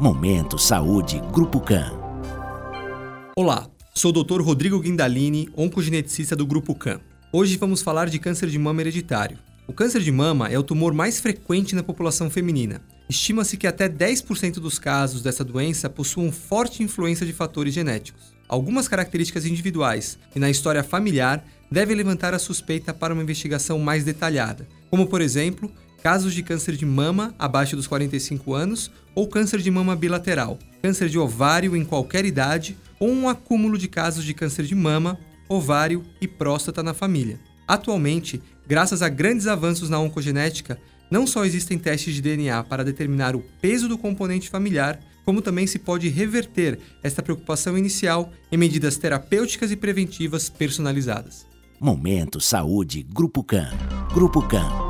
Momento Saúde Grupo CAN. Olá, sou o Dr. Rodrigo Guindalini, oncogeneticista do Grupo CAN. Hoje vamos falar de câncer de mama hereditário. O câncer de mama é o tumor mais frequente na população feminina. Estima-se que até 10% dos casos dessa doença possuam forte influência de fatores genéticos. Algumas características individuais e na história familiar devem levantar a suspeita para uma investigação mais detalhada, como por exemplo, casos de câncer de mama abaixo dos 45 anos ou câncer de mama bilateral, câncer de ovário em qualquer idade ou um acúmulo de casos de câncer de mama, ovário e próstata na família. Atualmente, graças a grandes avanços na oncogenética, não só existem testes de DNA para determinar o peso do componente familiar, como também se pode reverter esta preocupação inicial em medidas terapêuticas e preventivas personalizadas. Momento Saúde Grupo CAN. Grupo CAN.